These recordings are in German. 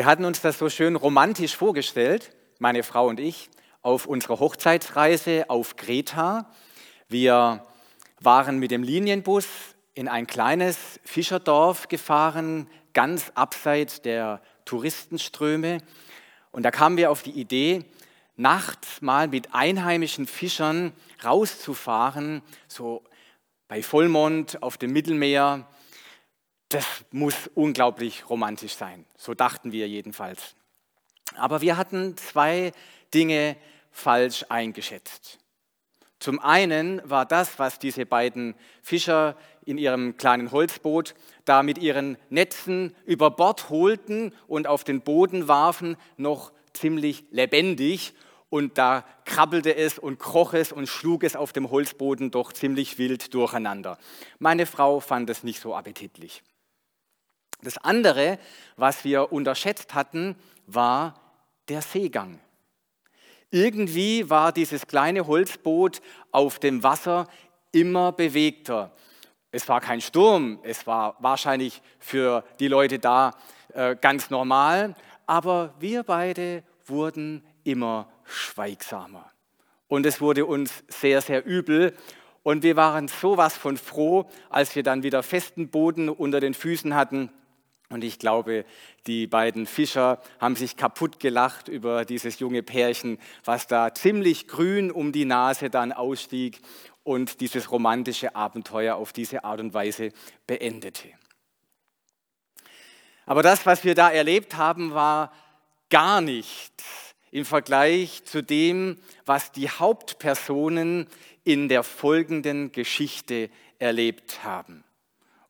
Wir hatten uns das so schön romantisch vorgestellt, meine Frau und ich, auf unserer Hochzeitsreise auf Kreta. Wir waren mit dem Linienbus in ein kleines Fischerdorf gefahren, ganz abseits der Touristenströme. Und da kamen wir auf die Idee, nachts mal mit einheimischen Fischern rauszufahren, so bei Vollmond auf dem Mittelmeer. Das muss unglaublich romantisch sein. So dachten wir jedenfalls. Aber wir hatten zwei Dinge falsch eingeschätzt. Zum einen war das, was diese beiden Fischer in ihrem kleinen Holzboot da mit ihren Netzen über Bord holten und auf den Boden warfen, noch ziemlich lebendig. Und da krabbelte es und kroch es und schlug es auf dem Holzboden doch ziemlich wild durcheinander. Meine Frau fand es nicht so appetitlich. Das andere, was wir unterschätzt hatten, war der Seegang. Irgendwie war dieses kleine Holzboot auf dem Wasser immer bewegter. Es war kein Sturm, es war wahrscheinlich für die Leute da äh, ganz normal, aber wir beide wurden immer schweigsamer. Und es wurde uns sehr, sehr übel. Und wir waren sowas von froh, als wir dann wieder festen Boden unter den Füßen hatten und ich glaube, die beiden Fischer haben sich kaputt gelacht über dieses junge Pärchen, was da ziemlich grün um die Nase dann ausstieg und dieses romantische Abenteuer auf diese Art und Weise beendete. Aber das, was wir da erlebt haben, war gar nichts im Vergleich zu dem, was die Hauptpersonen in der folgenden Geschichte erlebt haben.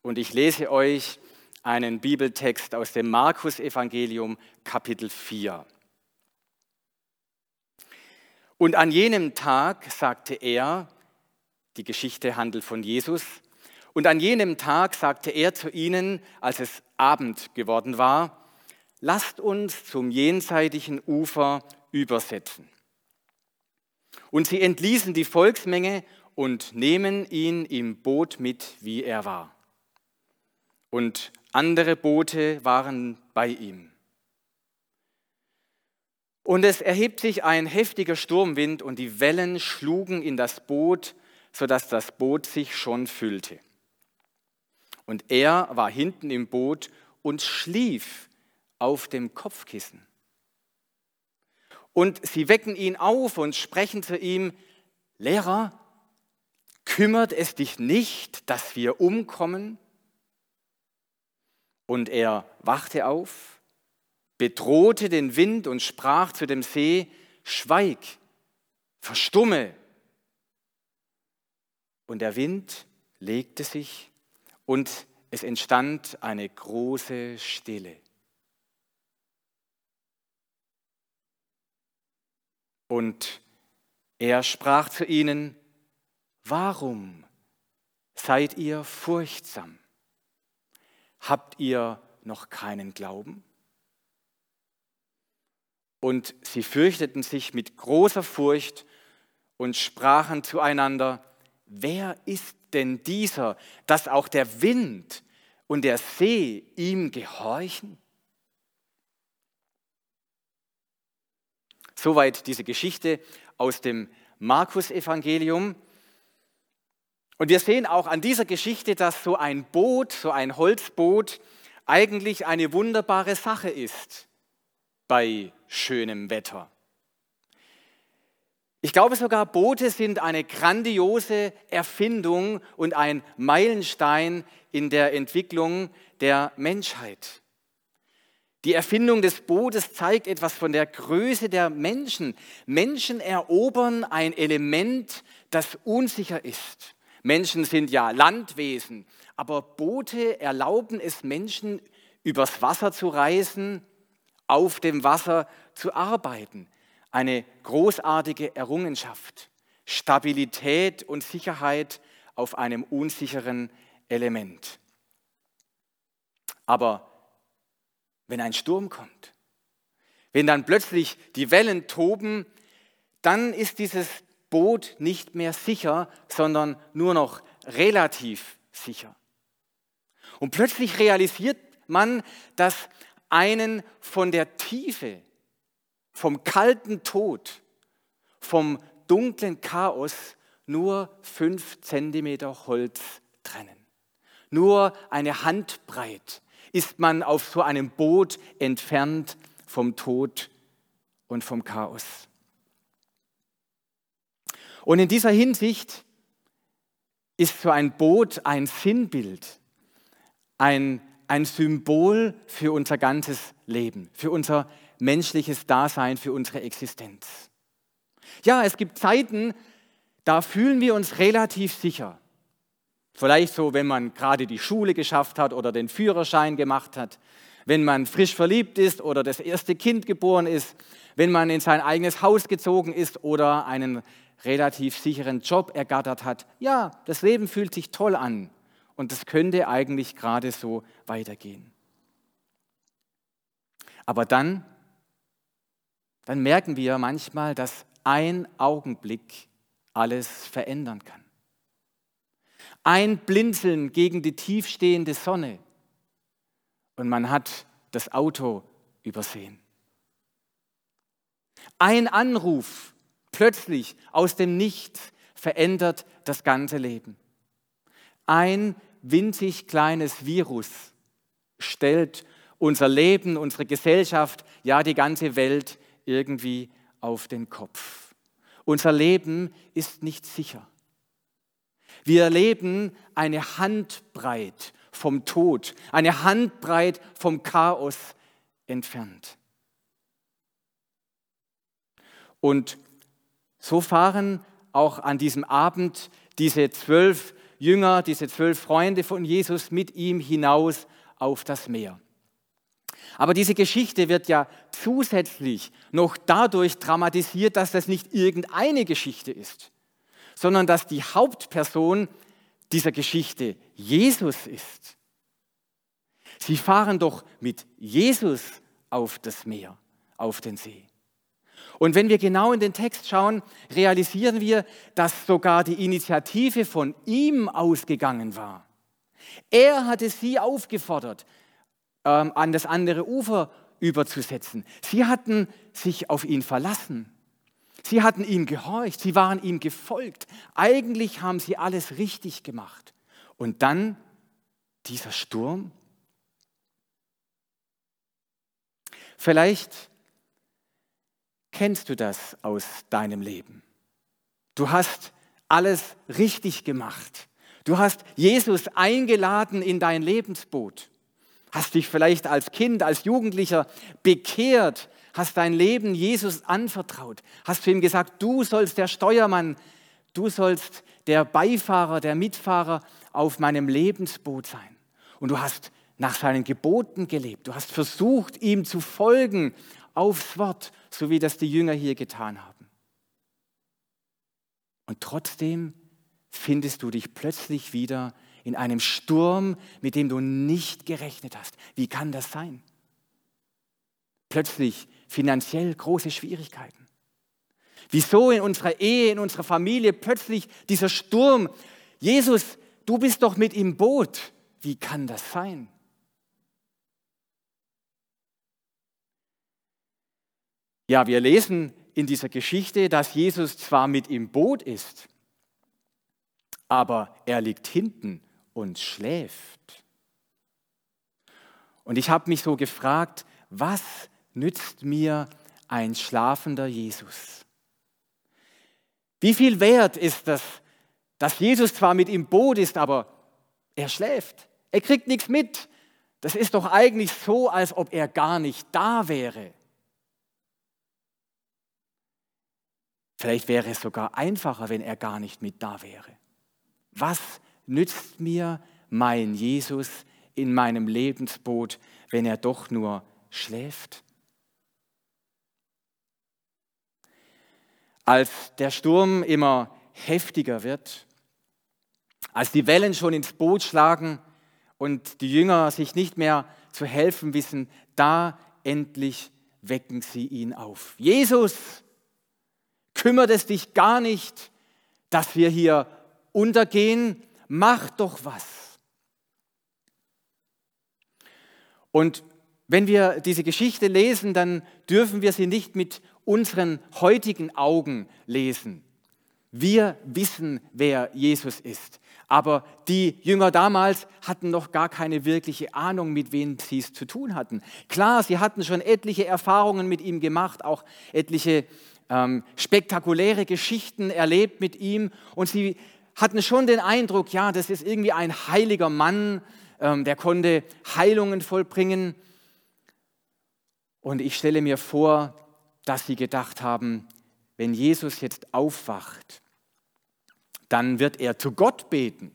Und ich lese euch einen Bibeltext aus dem Markus-Evangelium, Kapitel 4. Und an jenem Tag sagte er, die Geschichte handelt von Jesus, und an jenem Tag sagte er zu ihnen, als es Abend geworden war, lasst uns zum jenseitigen Ufer übersetzen. Und sie entließen die Volksmenge und nehmen ihn im Boot mit, wie er war. Und andere Boote waren bei ihm. Und es erhebt sich ein heftiger Sturmwind und die Wellen schlugen in das Boot, sodass das Boot sich schon füllte. Und er war hinten im Boot und schlief auf dem Kopfkissen. Und sie wecken ihn auf und sprechen zu ihm, Lehrer, kümmert es dich nicht, dass wir umkommen? Und er wachte auf, bedrohte den Wind und sprach zu dem See, Schweig, verstumme. Und der Wind legte sich und es entstand eine große Stille. Und er sprach zu ihnen, warum seid ihr furchtsam? Habt ihr noch keinen Glauben? Und sie fürchteten sich mit großer Furcht und sprachen zueinander, wer ist denn dieser, dass auch der Wind und der See ihm gehorchen? Soweit diese Geschichte aus dem Markus-Evangelium. Und wir sehen auch an dieser Geschichte, dass so ein Boot, so ein Holzboot, eigentlich eine wunderbare Sache ist bei schönem Wetter. Ich glaube sogar, Boote sind eine grandiose Erfindung und ein Meilenstein in der Entwicklung der Menschheit. Die Erfindung des Bootes zeigt etwas von der Größe der Menschen. Menschen erobern ein Element, das unsicher ist. Menschen sind ja Landwesen, aber Boote erlauben es Menschen, übers Wasser zu reisen, auf dem Wasser zu arbeiten. Eine großartige Errungenschaft. Stabilität und Sicherheit auf einem unsicheren Element. Aber wenn ein Sturm kommt, wenn dann plötzlich die Wellen toben, dann ist dieses Boot nicht mehr sicher, sondern nur noch relativ sicher. Und plötzlich realisiert man, dass einen von der Tiefe, vom kalten Tod, vom dunklen Chaos nur fünf Zentimeter Holz trennen. Nur eine Handbreit ist man auf so einem Boot entfernt vom Tod und vom Chaos. Und in dieser Hinsicht ist so ein Boot ein Sinnbild, ein, ein Symbol für unser ganzes Leben, für unser menschliches Dasein, für unsere Existenz. Ja, es gibt Zeiten, da fühlen wir uns relativ sicher. Vielleicht so, wenn man gerade die Schule geschafft hat oder den Führerschein gemacht hat, wenn man frisch verliebt ist oder das erste Kind geboren ist, wenn man in sein eigenes Haus gezogen ist oder einen relativ sicheren Job ergattert hat. Ja, das Leben fühlt sich toll an und das könnte eigentlich gerade so weitergehen. Aber dann, dann merken wir manchmal, dass ein Augenblick alles verändern kann. Ein Blinzeln gegen die tiefstehende Sonne und man hat das Auto übersehen. Ein Anruf plötzlich aus dem Nichts verändert das ganze Leben. Ein winzig kleines Virus stellt unser Leben, unsere Gesellschaft, ja die ganze Welt irgendwie auf den Kopf. Unser Leben ist nicht sicher. Wir erleben eine Handbreit vom Tod, eine Handbreit vom Chaos entfernt. Und so fahren auch an diesem Abend diese zwölf Jünger, diese zwölf Freunde von Jesus mit ihm hinaus auf das Meer. Aber diese Geschichte wird ja zusätzlich noch dadurch dramatisiert, dass das nicht irgendeine Geschichte ist, sondern dass die Hauptperson dieser Geschichte Jesus ist. Sie fahren doch mit Jesus auf das Meer, auf den See. Und wenn wir genau in den Text schauen, realisieren wir, dass sogar die Initiative von ihm ausgegangen war. Er hatte sie aufgefordert, ähm, an das andere Ufer überzusetzen. Sie hatten sich auf ihn verlassen. Sie hatten ihm gehorcht, sie waren ihm gefolgt. Eigentlich haben sie alles richtig gemacht. Und dann dieser Sturm. Vielleicht kennst du das aus deinem Leben. Du hast alles richtig gemacht. Du hast Jesus eingeladen in dein Lebensboot. Hast dich vielleicht als Kind, als Jugendlicher bekehrt, hast dein Leben Jesus anvertraut, hast zu ihm gesagt, du sollst der Steuermann, du sollst der Beifahrer, der Mitfahrer auf meinem Lebensboot sein. Und du hast nach seinen Geboten gelebt, du hast versucht, ihm zu folgen aufs Wort, so wie das die Jünger hier getan haben. Und trotzdem findest du dich plötzlich wieder in einem Sturm, mit dem du nicht gerechnet hast. Wie kann das sein? Plötzlich finanziell große Schwierigkeiten. Wieso in unserer Ehe, in unserer Familie plötzlich dieser Sturm? Jesus, du bist doch mit im Boot. Wie kann das sein? Ja, wir lesen in dieser Geschichte, dass Jesus zwar mit im Boot ist, aber er liegt hinten und schläft. Und ich habe mich so gefragt, was nützt mir ein schlafender Jesus? Wie viel wert ist das, dass Jesus zwar mit im Boot ist, aber er schläft. Er kriegt nichts mit. Das ist doch eigentlich so, als ob er gar nicht da wäre. Vielleicht wäre es sogar einfacher, wenn er gar nicht mit da wäre. Was nützt mir mein Jesus in meinem Lebensboot, wenn er doch nur schläft? Als der Sturm immer heftiger wird, als die Wellen schon ins Boot schlagen und die Jünger sich nicht mehr zu helfen wissen, da endlich wecken sie ihn auf. Jesus, Kümmert es dich gar nicht, dass wir hier untergehen? Mach doch was. Und Wenn wir diese Geschichte lesen, dann dürfen wir sie nicht mit unseren heutigen Augen lesen. Wir wissen, wer Jesus ist. Aber die Jünger damals hatten noch gar keine wirkliche Ahnung, mit wem sie es zu tun hatten. Klar, sie hatten schon etliche Erfahrungen mit ihm gemacht, auch etliche ähm, spektakuläre Geschichten erlebt mit ihm. Und sie hatten schon den Eindruck, ja, das ist irgendwie ein heiliger Mann, ähm, der konnte Heilungen vollbringen. Und ich stelle mir vor, dass sie gedacht haben, wenn Jesus jetzt aufwacht, dann wird er zu Gott beten.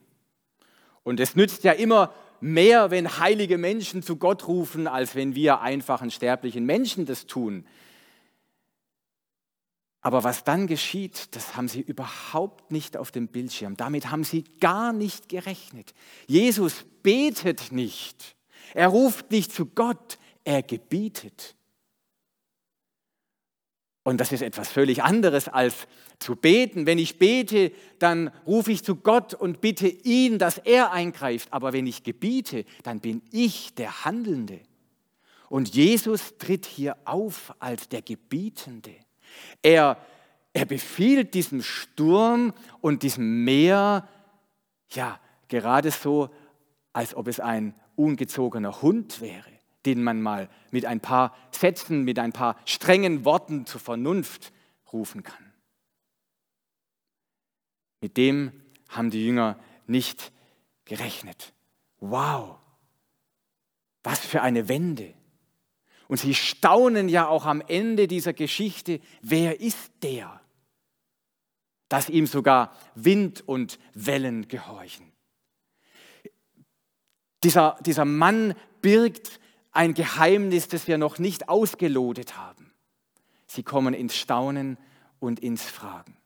Und es nützt ja immer mehr, wenn heilige Menschen zu Gott rufen, als wenn wir einfachen sterblichen Menschen das tun. Aber was dann geschieht, das haben sie überhaupt nicht auf dem Bildschirm. Damit haben sie gar nicht gerechnet. Jesus betet nicht. Er ruft nicht zu Gott, er gebietet. Und das ist etwas völlig anderes als zu beten. Wenn ich bete, dann rufe ich zu Gott und bitte ihn, dass er eingreift. Aber wenn ich gebiete, dann bin ich der Handelnde. Und Jesus tritt hier auf als der Gebietende. Er, er befiehlt diesem Sturm und diesem Meer, ja, gerade so, als ob es ein ungezogener Hund wäre, den man mal mit ein paar Sätzen, mit ein paar strengen Worten zur Vernunft rufen kann. Mit dem haben die Jünger nicht gerechnet. Wow, was für eine Wende. Und sie staunen ja auch am Ende dieser Geschichte, wer ist der, dass ihm sogar Wind und Wellen gehorchen. Dieser, dieser Mann birgt ein Geheimnis, das wir noch nicht ausgelotet haben. Sie kommen ins Staunen und ins Fragen.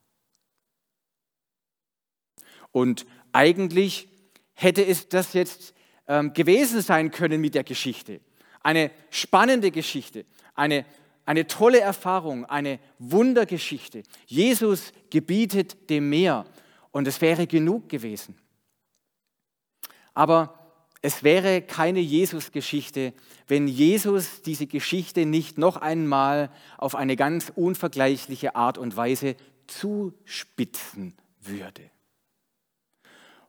Und eigentlich hätte es das jetzt ähm, gewesen sein können mit der Geschichte. Eine spannende Geschichte, eine, eine tolle Erfahrung, eine Wundergeschichte. Jesus gebietet dem Meer und es wäre genug gewesen. Aber es wäre keine Jesus-Geschichte, wenn Jesus diese Geschichte nicht noch einmal auf eine ganz unvergleichliche Art und Weise zuspitzen würde.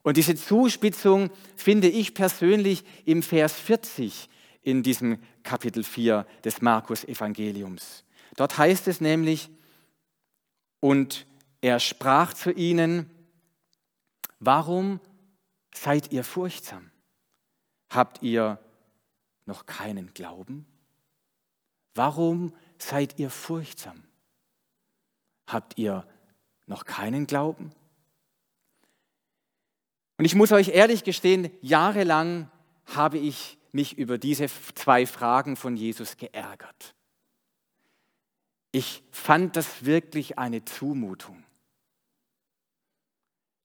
Und diese Zuspitzung finde ich persönlich im Vers 40 in diesem Kapitel 4 des Markus-Evangeliums. Dort heißt es nämlich, und er sprach zu ihnen, warum seid ihr furchtsam? Habt ihr noch keinen Glauben? Warum seid ihr furchtsam? Habt ihr noch keinen Glauben? Und ich muss euch ehrlich gestehen, jahrelang habe ich mich über diese zwei Fragen von Jesus geärgert. Ich fand das wirklich eine Zumutung.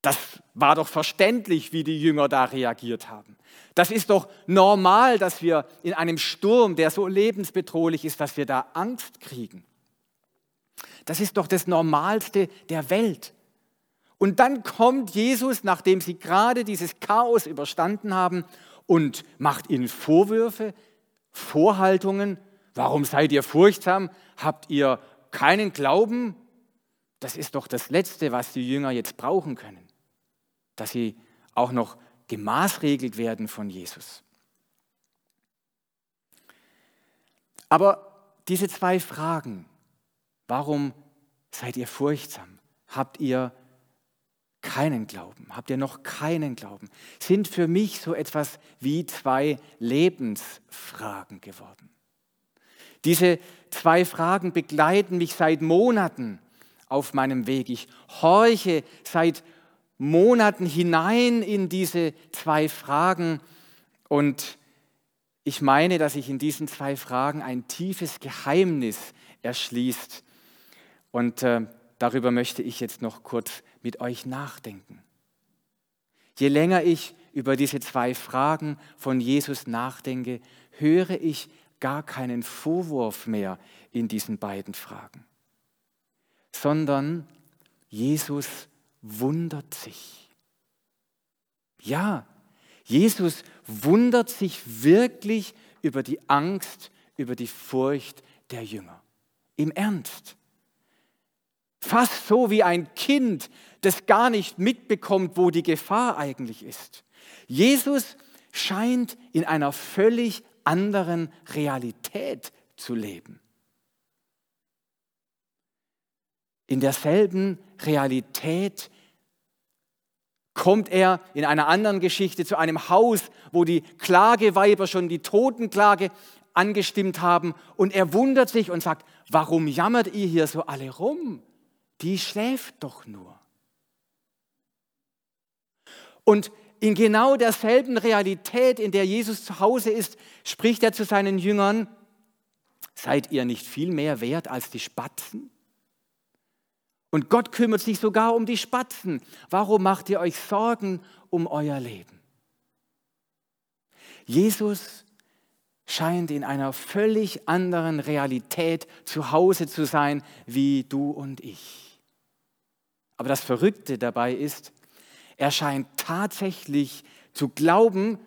Das war doch verständlich, wie die Jünger da reagiert haben. Das ist doch normal, dass wir in einem Sturm, der so lebensbedrohlich ist, dass wir da Angst kriegen. Das ist doch das Normalste der Welt. Und dann kommt Jesus, nachdem sie gerade dieses Chaos überstanden haben, und macht ihnen Vorwürfe, Vorhaltungen. Warum seid ihr furchtsam? Habt ihr keinen Glauben? Das ist doch das Letzte, was die Jünger jetzt brauchen können, dass sie auch noch gemaßregelt werden von Jesus. Aber diese zwei Fragen, warum seid ihr furchtsam? Habt ihr keinen Glauben? Habt ihr noch keinen Glauben? Sind für mich so etwas wie zwei Lebensfragen geworden. Diese zwei Fragen begleiten mich seit Monaten auf meinem Weg. Ich horche seit Monaten hinein in diese zwei Fragen und ich meine, dass sich in diesen zwei Fragen ein tiefes Geheimnis erschließt. Und äh, darüber möchte ich jetzt noch kurz mit euch nachdenken. Je länger ich über diese zwei Fragen von Jesus nachdenke, höre ich gar keinen Vorwurf mehr in diesen beiden Fragen, sondern Jesus wundert sich. Ja, Jesus wundert sich wirklich über die Angst, über die Furcht der Jünger. Im Ernst. Fast so wie ein Kind, das gar nicht mitbekommt, wo die Gefahr eigentlich ist. Jesus scheint in einer völlig anderen Realität zu leben. In derselben Realität kommt er in einer anderen Geschichte zu einem Haus, wo die Klageweiber schon die Totenklage angestimmt haben und er wundert sich und sagt, warum jammert ihr hier so alle rum? Die schläft doch nur. Und in genau derselben Realität, in der Jesus zu Hause ist, spricht er zu seinen Jüngern, seid ihr nicht viel mehr wert als die Spatzen? Und Gott kümmert sich sogar um die Spatzen. Warum macht ihr euch Sorgen um euer Leben? Jesus scheint in einer völlig anderen Realität zu Hause zu sein wie du und ich. Aber das Verrückte dabei ist, er scheint tatsächlich zu glauben,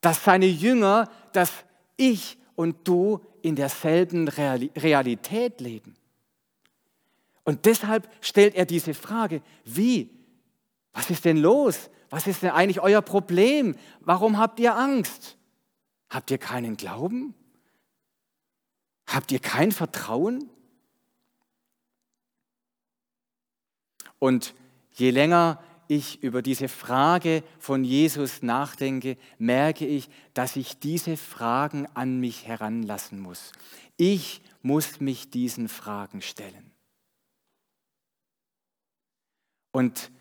dass seine Jünger, dass ich und du in derselben Realität leben. Und deshalb stellt er diese Frage, wie? Was ist denn los? Was ist denn eigentlich euer Problem? Warum habt ihr Angst? Habt ihr keinen Glauben? Habt ihr kein Vertrauen? Und je länger ich über diese Frage von Jesus nachdenke, merke ich, dass ich diese Fragen an mich heranlassen muss. Ich muss mich diesen Fragen stellen. Und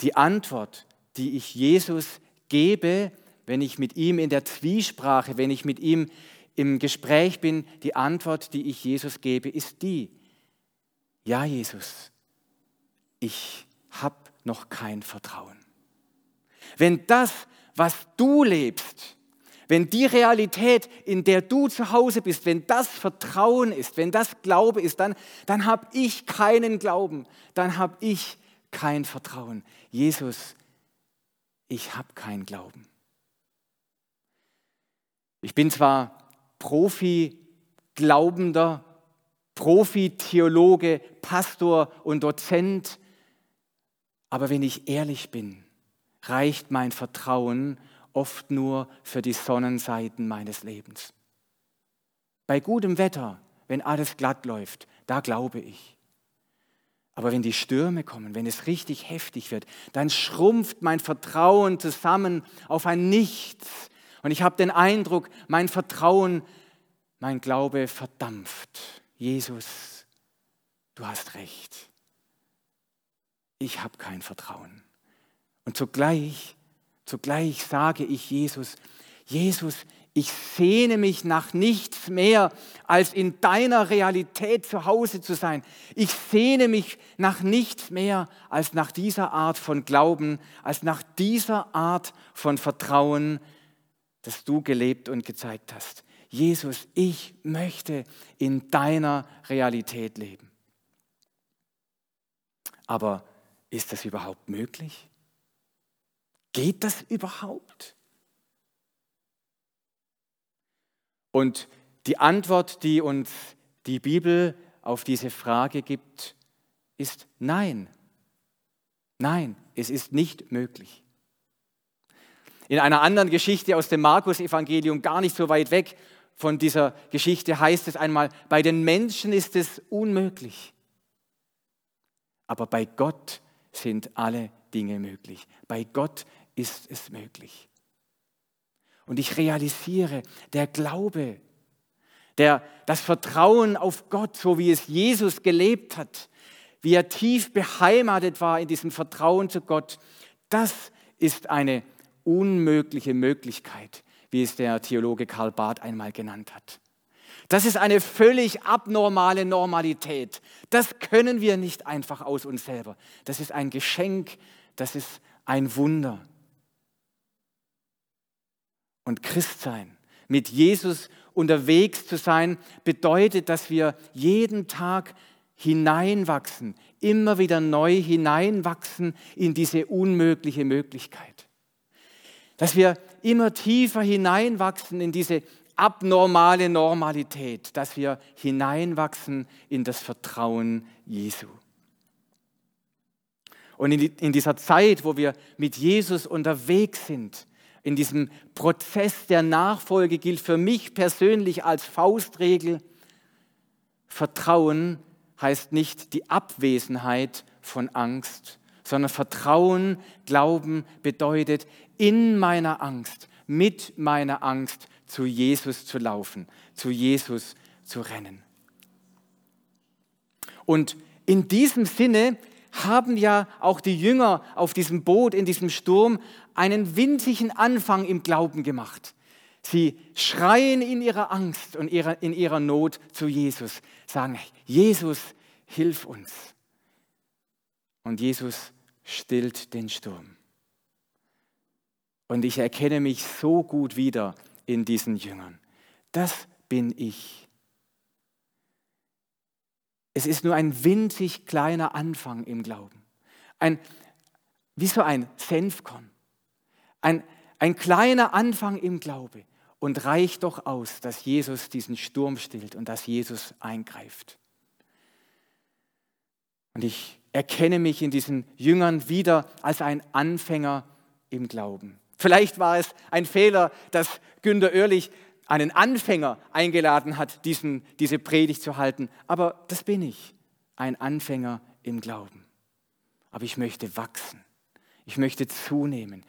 die Antwort, die ich Jesus gebe, wenn ich mit ihm in der Zwiesprache, wenn ich mit ihm im Gespräch bin, die Antwort, die ich Jesus gebe, ist die, ja Jesus, ich habe noch kein Vertrauen. Wenn das, was du lebst, wenn die Realität, in der du zu Hause bist, wenn das Vertrauen ist, wenn das Glaube ist, dann, dann habe ich keinen Glauben, dann habe ich kein Vertrauen. Jesus, ich habe keinen Glauben. Ich bin zwar Profi-Glaubender, Profi-Theologe, Pastor und Dozent, aber wenn ich ehrlich bin, reicht mein Vertrauen oft nur für die Sonnenseiten meines Lebens. Bei gutem Wetter, wenn alles glatt läuft, da glaube ich. Aber wenn die Stürme kommen, wenn es richtig heftig wird, dann schrumpft mein Vertrauen zusammen auf ein Nichts. Und ich habe den Eindruck, mein Vertrauen, mein Glaube verdampft. Jesus, du hast recht. Ich habe kein Vertrauen. Und zugleich, zugleich sage ich Jesus, Jesus, ich sehne mich nach nichts mehr, als in deiner Realität zu Hause zu sein. Ich sehne mich nach nichts mehr, als nach dieser Art von Glauben, als nach dieser Art von Vertrauen, das du gelebt und gezeigt hast. Jesus, ich möchte in deiner Realität leben. Aber ist das überhaupt möglich? Geht das überhaupt? Und die Antwort, die uns die Bibel auf diese Frage gibt, ist nein. Nein, es ist nicht möglich. In einer anderen Geschichte aus dem Markus-Evangelium, gar nicht so weit weg von dieser Geschichte, heißt es einmal, bei den Menschen ist es unmöglich, aber bei Gott sind alle Dinge möglich. Bei Gott ist es möglich. Und ich realisiere, der Glaube, der, das Vertrauen auf Gott, so wie es Jesus gelebt hat, wie er tief beheimatet war in diesem Vertrauen zu Gott, das ist eine unmögliche Möglichkeit, wie es der Theologe Karl Barth einmal genannt hat. Das ist eine völlig abnormale Normalität. Das können wir nicht einfach aus uns selber. Das ist ein Geschenk, das ist ein Wunder und Christsein, mit Jesus unterwegs zu sein, bedeutet, dass wir jeden Tag hineinwachsen, immer wieder neu hineinwachsen in diese unmögliche Möglichkeit. Dass wir immer tiefer hineinwachsen in diese abnormale Normalität, dass wir hineinwachsen in das Vertrauen Jesu. Und in dieser Zeit, wo wir mit Jesus unterwegs sind, in diesem Prozess der Nachfolge gilt für mich persönlich als Faustregel, Vertrauen heißt nicht die Abwesenheit von Angst, sondern Vertrauen, Glauben bedeutet, in meiner Angst, mit meiner Angst zu Jesus zu laufen, zu Jesus zu rennen. Und in diesem Sinne haben ja auch die Jünger auf diesem Boot, in diesem Sturm, einen winzigen Anfang im Glauben gemacht. Sie schreien in ihrer Angst und in ihrer Not zu Jesus, sagen, Jesus, hilf uns. Und Jesus stillt den Sturm. Und ich erkenne mich so gut wieder in diesen Jüngern. Das bin ich. Es ist nur ein winzig kleiner Anfang im Glauben. Ein, wie so ein Senfkorn. Ein, ein kleiner Anfang im Glaube und reicht doch aus, dass Jesus diesen Sturm stillt und dass Jesus eingreift. Und ich erkenne mich in diesen Jüngern wieder als ein Anfänger im Glauben. Vielleicht war es ein Fehler, dass Günter Oerlich einen Anfänger eingeladen hat, diesen, diese Predigt zu halten. Aber das bin ich, ein Anfänger im Glauben. Aber ich möchte wachsen. Ich möchte zunehmen.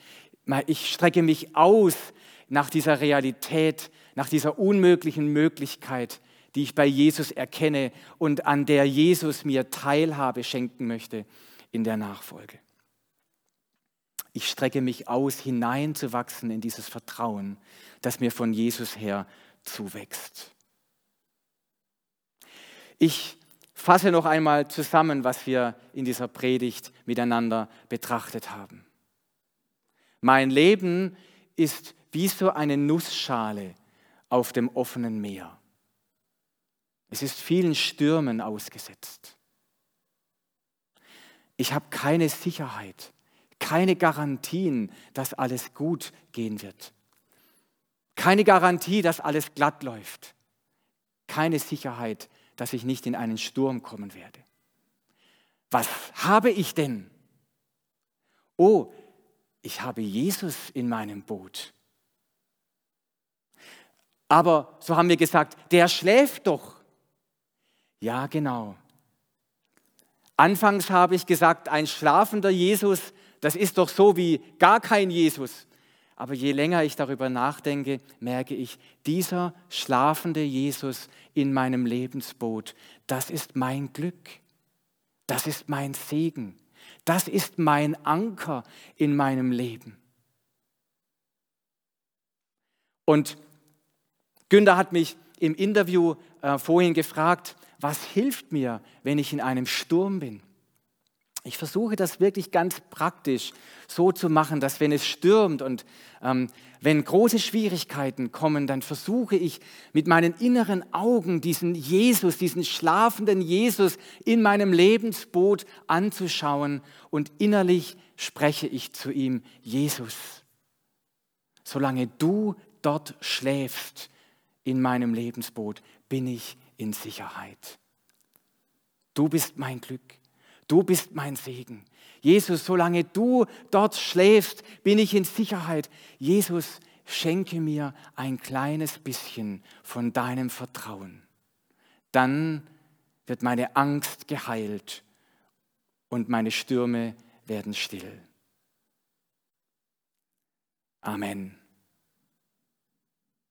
Ich strecke mich aus nach dieser Realität, nach dieser unmöglichen Möglichkeit, die ich bei Jesus erkenne und an der Jesus mir Teilhabe schenken möchte in der Nachfolge. Ich strecke mich aus, hineinzuwachsen in dieses Vertrauen, das mir von Jesus her zuwächst. Ich fasse noch einmal zusammen, was wir in dieser Predigt miteinander betrachtet haben. Mein Leben ist wie so eine Nussschale auf dem offenen Meer. Es ist vielen Stürmen ausgesetzt. Ich habe keine Sicherheit keine Garantien, dass alles gut gehen wird. Keine Garantie, dass alles glatt läuft. Keine Sicherheit, dass ich nicht in einen Sturm kommen werde. Was habe ich denn? Oh, ich habe Jesus in meinem Boot. Aber so haben wir gesagt, der schläft doch. Ja, genau. Anfangs habe ich gesagt, ein schlafender Jesus das ist doch so wie gar kein Jesus. Aber je länger ich darüber nachdenke, merke ich, dieser schlafende Jesus in meinem Lebensboot, das ist mein Glück. Das ist mein Segen. Das ist mein Anker in meinem Leben. Und Günther hat mich im Interview äh, vorhin gefragt, was hilft mir, wenn ich in einem Sturm bin? Ich versuche das wirklich ganz praktisch so zu machen, dass wenn es stürmt und ähm, wenn große Schwierigkeiten kommen, dann versuche ich mit meinen inneren Augen diesen Jesus, diesen schlafenden Jesus in meinem Lebensboot anzuschauen und innerlich spreche ich zu ihm, Jesus, solange du dort schläfst in meinem Lebensboot, bin ich in Sicherheit. Du bist mein Glück. Du bist mein Segen. Jesus, solange du dort schläfst, bin ich in Sicherheit. Jesus, schenke mir ein kleines bisschen von deinem Vertrauen. Dann wird meine Angst geheilt und meine Stürme werden still. Amen.